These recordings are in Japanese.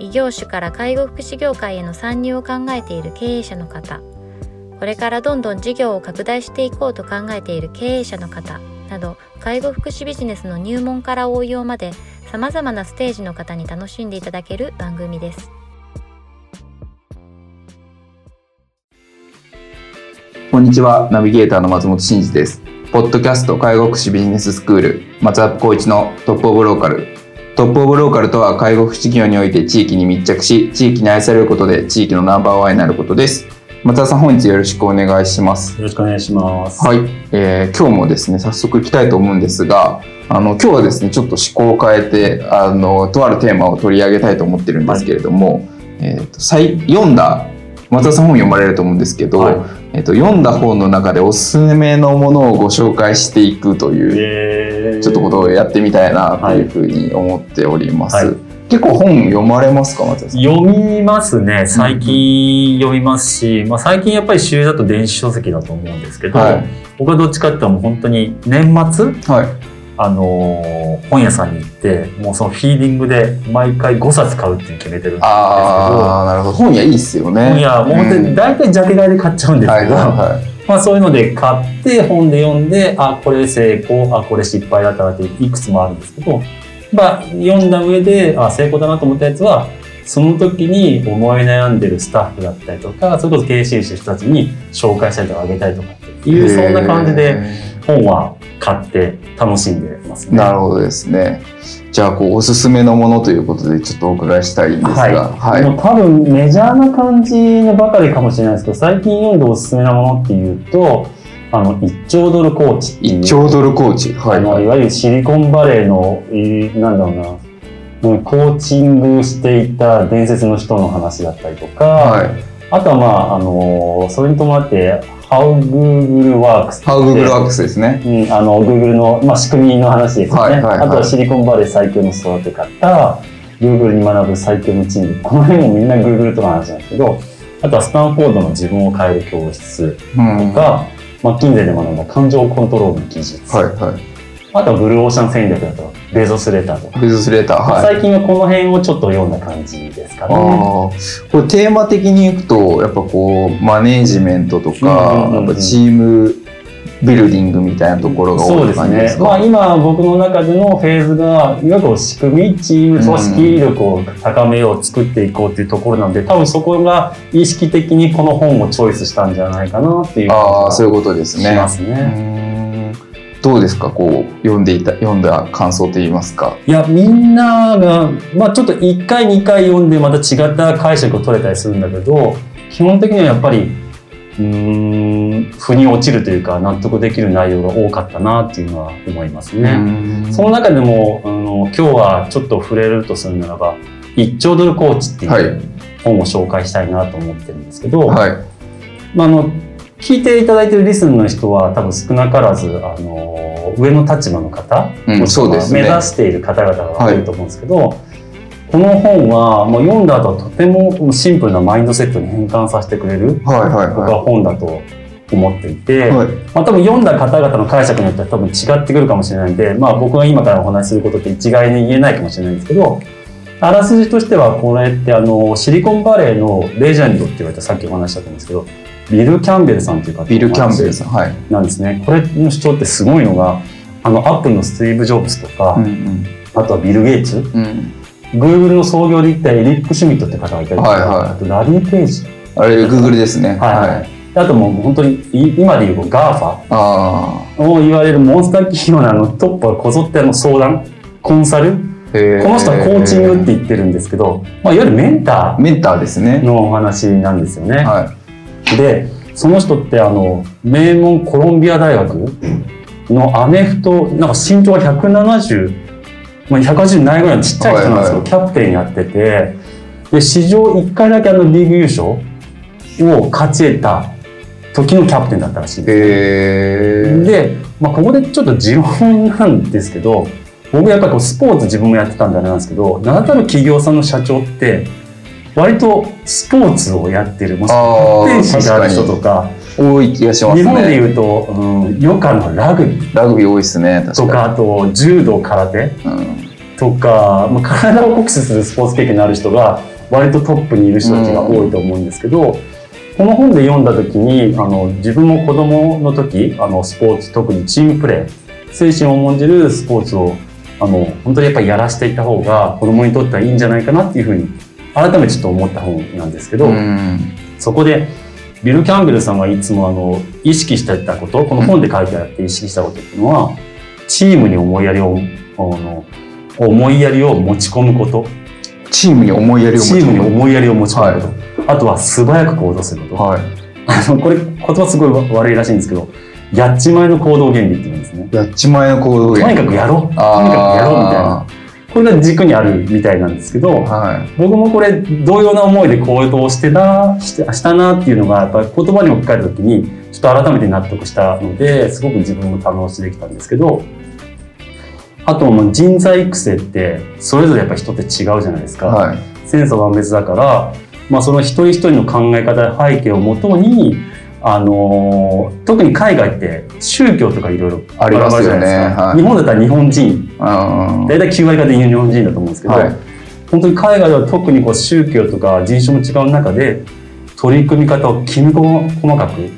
異業種から介護福祉業界への参入を考えている経営者の方。これからどんどん事業を拡大していこうと考えている経営者の方。など介護福祉ビジネスの入門から応用までさまざまなステージの方に楽しんでいただける番組です。こんにちは。ナビゲーターの松本真嗣です。ポッドキャスト介護福祉ビジネススクール松田光一のトップオブローカル。トップオブローカルとは介護福祉業において地域に密着し地域に愛されることで地域のナンバーワンになることです。松田さん本日よろしくお願いします。よろしくお願いします。はい、えー今日もですね早速いきたいと思うんですがあの今日はですねちょっと思考を変えてあのとあるテーマを取り上げたいと思ってるんですけれども、えーと最読んだ松田さん本読まれると思うんですけど、はいえー、と読んだ本の中でおすすめのものをご紹介していくという、えー。ちょっとことをやってみたいなというふうに思っております。はい。結構本読まれますか読みますね。最近読みますし、まあ最近やっぱり主流だと電子書籍だと思うんですけど、はい。僕はどっちかっていうともう本当に年末、はい。あのー本屋さんに行って、もうそのフィーリングで毎回5冊買うって決めてるんですけど、ああなるほど。本屋いいっすよね。本屋、もう本当に大体ジャケ買いで買っちゃうんですけど、まあそういうので買って本で読んで、あ、これ成功、あ、これ失敗だったなっていくつもあるんですけど、まあ読んだ上で、あ、成功だなと思ったやつは、その時に思い悩んでるスタッフだったりとか、それこそ経営してる人たちに紹介したりとかあげたりとかっていう、そんな感じでへ本は買って楽しんでますーね。なるほどですね。じゃあこうおすすめのものということでちょっとお伺いしたいんですが、はい、はい。もう多分メジャーな感じのばかりかもしれないですけど最近読んでおすすめなものっていうとあの1兆ドルコーチ一兆ドルコーチ、はい。あのいわゆるシリコンバレーの、いなんだろうな、うんコーチングしていた伝説の人の話だったりとか、はい、あとはまあ、あの、それに伴って、How Google Works ハウググルワークスですね。うん、あの、Google の、まあ、仕組みの話ですよね。はいはいはいあとはシリコンバレー最強の育て方、Google に学ぶ最強のチーム。この辺もみんな Google とかの話なんですけど、あとはスタンフォードの自分を変える教室うん、とか、マッキンゼーで学んだ感情コントロールの技術。はいはあとはブルーオーシャン戦略だと、ベゾスレターとか。い。ビズスレーター、はい。最近はこの辺をちょっと読んだ感じですかあね。ーこれテーマ的にいくとやっぱこうマネージメントとか、やっぱチームビルディングみたいなところが多いです。か？まあ今僕の中でのフェーズが、いわゆる仕組み、チーム、組織力を高めよう、作っていこうっていうところなので、多分そこが意識的にこの本をチョイスしたんじゃないかなっていうああそういうこことですね。しますね。どうですか？こう読んでいた読んだ感想といいますか？いや、みんなが、まあちょっと1回、2回読んでまた違った解釈を取れたりするんだけど、基本的にはやっぱり、うーん、腑に落ちるというか、納得できる内容が多かったなっていうのは思いますね。うんその中でも、あの、今日はちょっと触れるとするならば、1兆ドルコーチってはいいう本を紹介したいなと思ってるんですけど、はいまあ、あの、聞いていただいてるリスンの人は多分少なからず、あの、上の立場の方、うんそうですね。目指している方々が多いと思うんですけど、この本はもう読んだ後はとてもシンプルなマインドセットに変換させてくれる、はいはい僕はは本だと思っていて、い。はい。まあ、多分読んだ方々の解釈によっては多分違ってくるかもしれないんで、まあ、僕が今からお話しすることって一概に言えないかもしれないんですけどあらすじとしてはこれってあのシリコンバレーのレジェンドって言われたさっきお話ししたと思うんですけどビル・キャンベルさんという方ビルキャンベルさんはい。なんですね。これの主張ってすごいのがあのアップルのスティーブ・ジョブズとか、うんうん。あとはビル・ゲイツ。うん。Google の創業で言ったエリック・シュミットって方がいたりとか、はいはい。あとラリー・ペイジ、あれグーグルですね。はい。はい。あともう本当にい今でいう GAFA あを言われるモンスター企業のあのトップはこぞってあの相談コンサル。この人はコーチングって言ってるんですけど、まあ、いわゆるメンタメンターですね。ー。のお話なんですよね。はでその人ってあの名門コロンビア大学のアメフトなんか身長が170、まあ、180ないぐらいのちっちゃい人なんですけど、はい。キャプテンやってて。で、史上1回だけあのリーグ優勝を勝ち得た時のキャプテンだったらしいんです。で、まあ、ここでちょっと持論なんですけど、僕やっぱりこうスポーツ自分もやってたんであれなんですけど、名だたる企業さんの社長って、割とスポーツをやってる、もうスポあーーツ選手である人とか、多い気がしますね。日本でいうと、うん、余暇のラグビー。ラグビー多いですね。とか、あと柔道、空手。うん。とか、まあ、体を酷使するスポーツ経験のある人が割とトップにいる人たちが多いと思うんですけど、この本で読んだ時にあの自分も子供の時あのスポーツ特にチームプレー精神を重んじるスポーツをあの本当にやっぱりやらせていった方が子供にとってはいいんじゃないかなっていうふうに改めてちょっと思った本なんですけど、うん。そこでビル・キャンベルさんがいつもあの意識していたことこの本で書いてあって意識したことっていうのはチームに思いやりをあの思いやりを持ち込むこと。チームに思いやりを持チームに思いやりを持ち込むこと、はあとは素早く行動すること、はい。あ のこれ言葉すごい悪いらしいんですけどやっちまいの行動原理っていうんですね。やっちまえの行動とにかくやろう。とにかくやろうみたいなこれが軸にあるみたいなんですけど、はい。僕もこれ同様な思いで行動してなしてしたなっていうのがやっぱり言葉に置き換えた時にちょっと改めて納得したのですごく自分も堪能してできたんですけどあともう人材育成ってそれぞれやっぱ人って違うじゃないですか、はい。千差万別だから、まあ、その一人一人の考え方や背景をもとにあのー特に海外って宗教とかいろいろありますよね。はい。日本だったら日本人。あ大体9割方日本人だと思うんですけど、はい。本当に海外では特にこう宗教とか人種も違う中で取り組み方をきめ細かく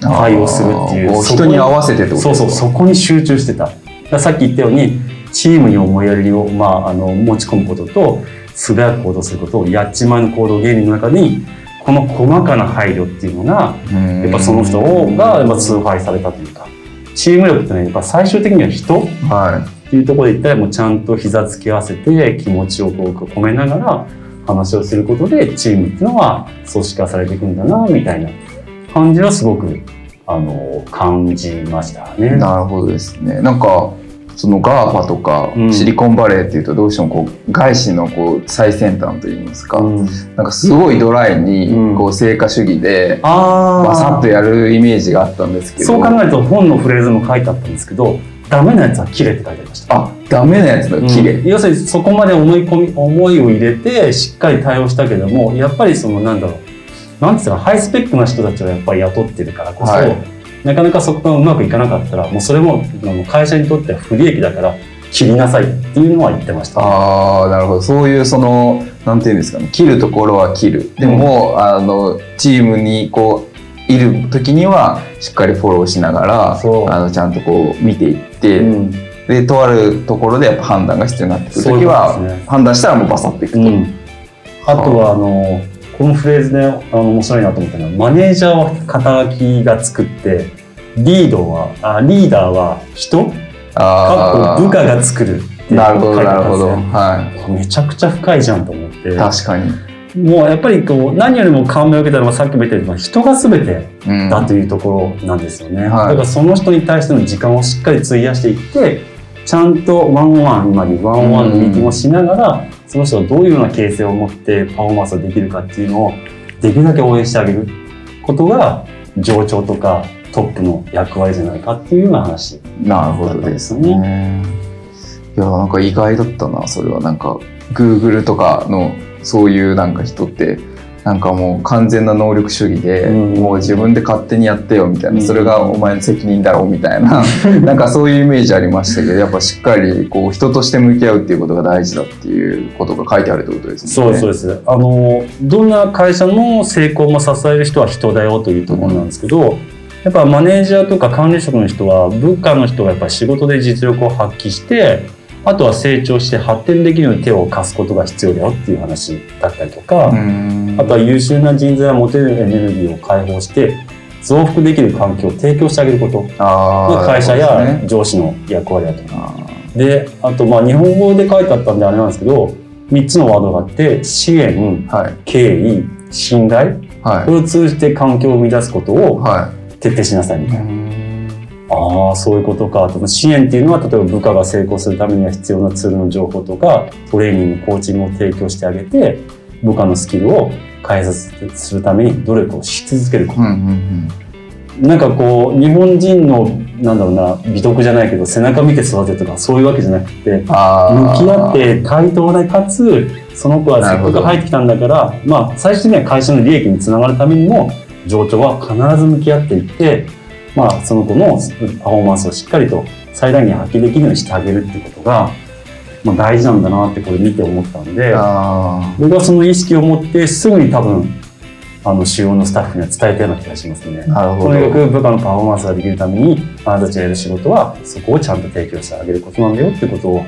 対応するっていう人に合わせてってことそうそうそこに集中してた。さっき言ったようにチームに思いやりを、まあ、あの持ち込むことと素早く行動することをやっちまいの行動原理の中にこの細かな配慮っていうのがややっぱその人がまあ崇拝されたというかチーム力ってねやっぱ最終的には人はっていうところで言ったらもうちゃんと膝つき合わせて気持ちをこう込めながら話をすることでチームっていうのは組織化されていくんだなみたいな感じはすごくあの感じましたい。ね。なるほどですね。なんか、その GAFA とかうんシリコンバレーっていうとどうしてもこう外資のこう最先端といいますか、うんなんかすごいドライにうんこう成果主義であバサッあとやるイメージがあったんですけどそう考えると本のフレーズも書いてあったんですけどダメなやつは綺麗って書いてありました。あダメなやつだ綺麗、うん。要するにそこまで思い込み思いを入れてしっかり対応したけどもやっぱりそのなんだろう。なんていうのハイスペックな人たちをやっぱり雇ってるからこそ、はい。なかなかそこがうまくいかなかったらもうそれも会社にとっては不利益だから切りなさいっていうのは言ってました、ああなるほど。そういうそのなんていうんですかね。切るところは切る。でも、あのチームにこういる時にはしっかりフォローしながらあのちゃんとこう見ていって、うん。でとあるところでやっぱ判断が必要になってくる時はね。判断したらもうバサッといくと、うん。あとはあのこのフレーズであの面白いなと思ったのはマネージャーは肩書きが作ってリードはあリーダーは人？かっあこ部下が作るってなるほど書いてあなるほどったんですねはめちゃくちゃ深いじゃんと思って。い確かに、もうやっぱりこう何よりも感銘を受けたのはさっきも言ったように人が全てうん、だというところなんですよね、はいだからその人に対しての時間をしっかり費やしていってちゃんとワンワン今にワンワンのミーティングをしながら、その人がどういうような形成を持ってパフォーマンスができるかっていうのをできるだけ応援してあげることが上長とかトップの役割じゃないかっていうような話なるほどですね。いやなんか意外だったなそれはなんか Google とかのそういうなんか人ってなんかもう完全な能力主義で、うんもう自分で勝手にやってよみたいな、うんそれがお前の責任だろうみたいな なんかそういうイメージありましたけどやっぱしっかりこう人として向き合うっていうことが大事だっていうことが書いてあるってことですそうね。ですそうです。あのどんな会社の成功も支える人は人だよというところなんですけど、やっぱマネージャーとか管理職の人は部下の人がやっぱり仕事で実力を発揮して、あとは成長して発展できるように手を貸すことが必要だよっていう話だったりとか、うん。あとは優秀な人材が持てるエネルギーを解放して増幅できる環境を提供してあげること。が会社やね。上司の役割だと。あで、あとまあ日本語で書いてあったんであれなんですけど、3つのワードがあって、支援、ーはい。敬意、信頼、はこれを通じて環境を生み出すこといをは徹底しなさいみい。たいな。ああ、そういうことか。支援っていうのは、例えば部下が成功するためには必要なツールの情報とか、トレーニング、コーチングを提供してあげて、部下のスキルを開発するために努力をし続けること。うんうんなんかこう日本人のなんだろうな美徳じゃないけど背中見て育てとかそういうわけじゃなくて向き合って対等でかつその子はせっかく入ってきたんだからまあ最終的には会社の利益につながるためにも上長は必ず向き合っていってまあその子のパフォーマンスをしっかりと最大限発揮できるようにしてあげるっていうことが、まあ、大事なんだなってこれ見て思ったんであ僕はその意識を持ってすぐに多分あの主要のスタッフには伝えたような気がしますねー。なるほどとにかく部下のパフォーマンスができるためにあなたたちがやる仕事はそこをちゃんと提供してあげることなんだよってことを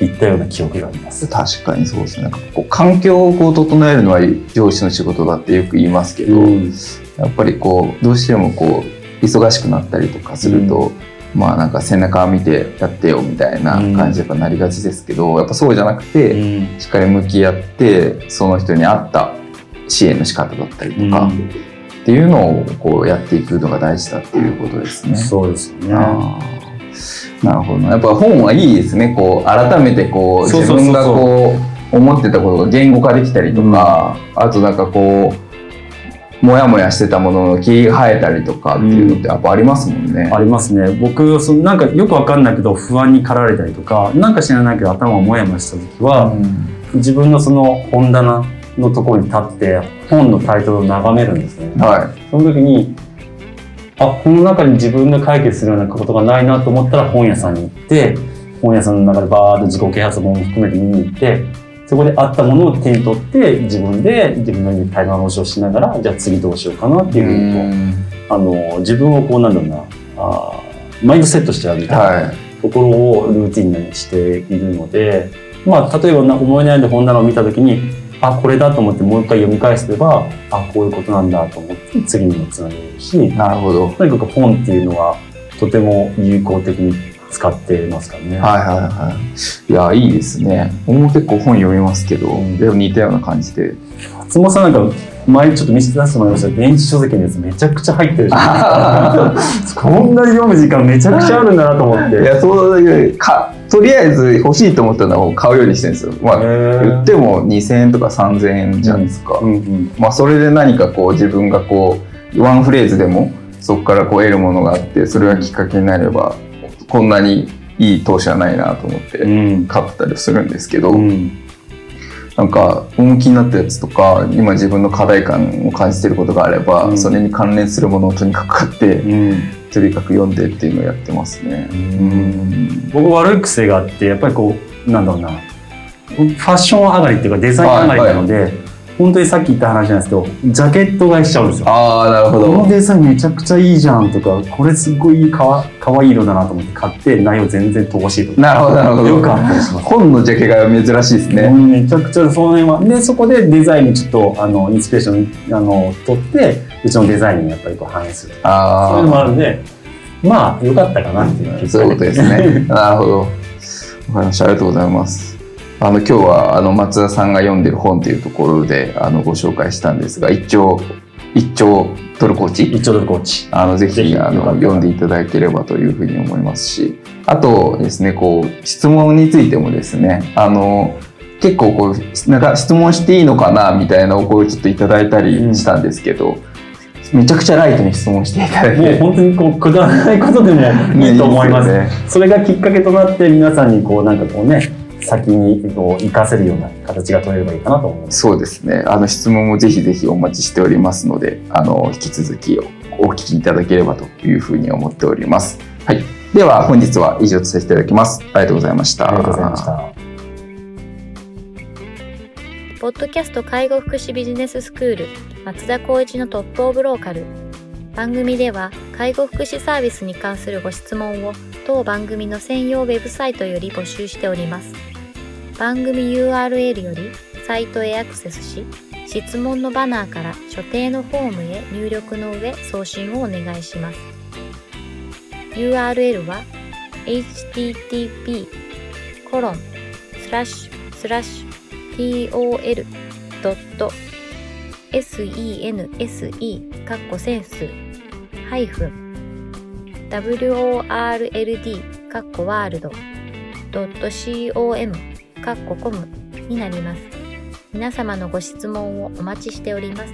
言ったような記憶があります。確かにそうですねこう環境をこう整えるのは上司の仕事だってよく言いますけど、うんやっぱりこうどうしてもこう忙しくなったりとかすると、まあなんか背中見てやってよみたいな感じにやっぱなりがちですけど、やっぱそうじゃなくて、うん。しっかり向き合ってその人に合った支援の仕方だったりとか、っていうのをこうやっていくのが大事だっていうことですね。そうですよね。なるほどな。やっぱ本はいいですね。こう改めてこう自分がこう思ってたことが言語化できたりとか、あとなんかこうもやもやしてたものの切り生えたりとかっていうのってやっぱありますもんね。ありますね。僕、そのなんかよくわかんないけど不安に駆られたりとか、なんか知らないけど頭がもやもやした時は、うん自分のその本棚のところに立って本のタイトルを眺めるんですね。はその時に、あ、この中に自分が解決するようなことがないなと思ったら本屋さんに行って、本屋さんの中でバーッと自己啓発本も含めて見に行って、そこであったものを手に取って、自分で自分なりにタイマー押しをしながら、じゃあ次どうしようかなってい。いうふうにこう、あの、自分をこうなんだろうな、あーマインドセットしちゃうみたいなはい。ところをルーティンにしているので、まあ、例えばな思い悩んで本棚を見た時に、あ、これだと思ってもう一回読み返せば、あ、こういうことなんだと思って次にもつなげるし、なるほど。はいとにかく本っていうのはとても有効的に使ってますからね。はいはい。いやいいですね。僕も結構本読みますけど、うんでも似たような感じで。松本さんなんか前ちょっと見せて出してもらいました電子書籍のやつめちゃくちゃ入ってるじゃん。こんなに読む時間めちゃくちゃあるんだなと思って。いやそうだけどかとりあえず欲しいと思ったのを買うようにしてるんですよ。まあ言っても2000円とか3000円じゃないですか。うんうんまあそれで何かこう自分がこうワンフレーズでもそこからこう得るものがあってそれがきっかけになればこんなにいい投資はないなと思ってうん。買ったりするんですけど、うん。なんか本気になったやつとか今自分の課題感を感じてることがあれば、うん。それに関連するものをとにかく買って、うん。とにかく読んでっていうのをやってますね。うん。僕悪い癖があってやっぱりこうなんだろうな。ファッション上がりっていうかデザイン上がりなので、本当にさっき言った話なんですけどジャケット買いしちゃうんですよ。ああなるほこのど。デザインめちゃくちゃいいじゃんとかこれすごいかわかわいい色だなと思って買って内容全然乏しいとかなるほどなるほど。よくあったりします。本のジャケが珍しいですね。うんめちゃくちゃその辺はでそこでデザインにちょっとあのインスピレーションあの取ってうちのデザインにやっぱりこう反映するそうあいうのもああるんでまあ良かったかなっていう結そういうことですね。ね なるほど。わかりました。ありがとうございます。あの今日はあの松田さんが読んでる本というところであのご紹介したんですが、一丁一丁トルコーチ。一丁ドルコーチ。あのぜぜひひあの読んでいただければというふうに思いますし、あとですねこう質問についてもですねあの結構こうなんか質問していいのかなみたいなお声をちょっといただいたりしたんですけど、めちゃくちゃライトに質問していただいて。もう本当にこうくだらないことでも いいと思います。ねそれがきっかけとなって皆さんにこうなんかこうね先にこう活かせるような形が取れればいいかなと思います。そうですね。あの質問もぜひぜひお待ちしておりますので、あの引き続きお聞きいただければというふうに思っております。はい。では本日は以上とさせていただきます。ありがとうございました。ありがとうございました。ポッドキャスト介護福祉ビジネススクール松田光一のトップオブローカル番組では介護福祉サービスに関するご質問を当番組の専用ウェブサイトより募集しております番組 URL よりサイトへアクセスし質問のバナーから所定のフォームへ入力の上送信をお願いします。URL は http コロンスラッシュスラッシュ tol.sense かっこセンス。ハイフン world かっこワールド .com かっこコムになります。皆様のご質問をお待ちしております。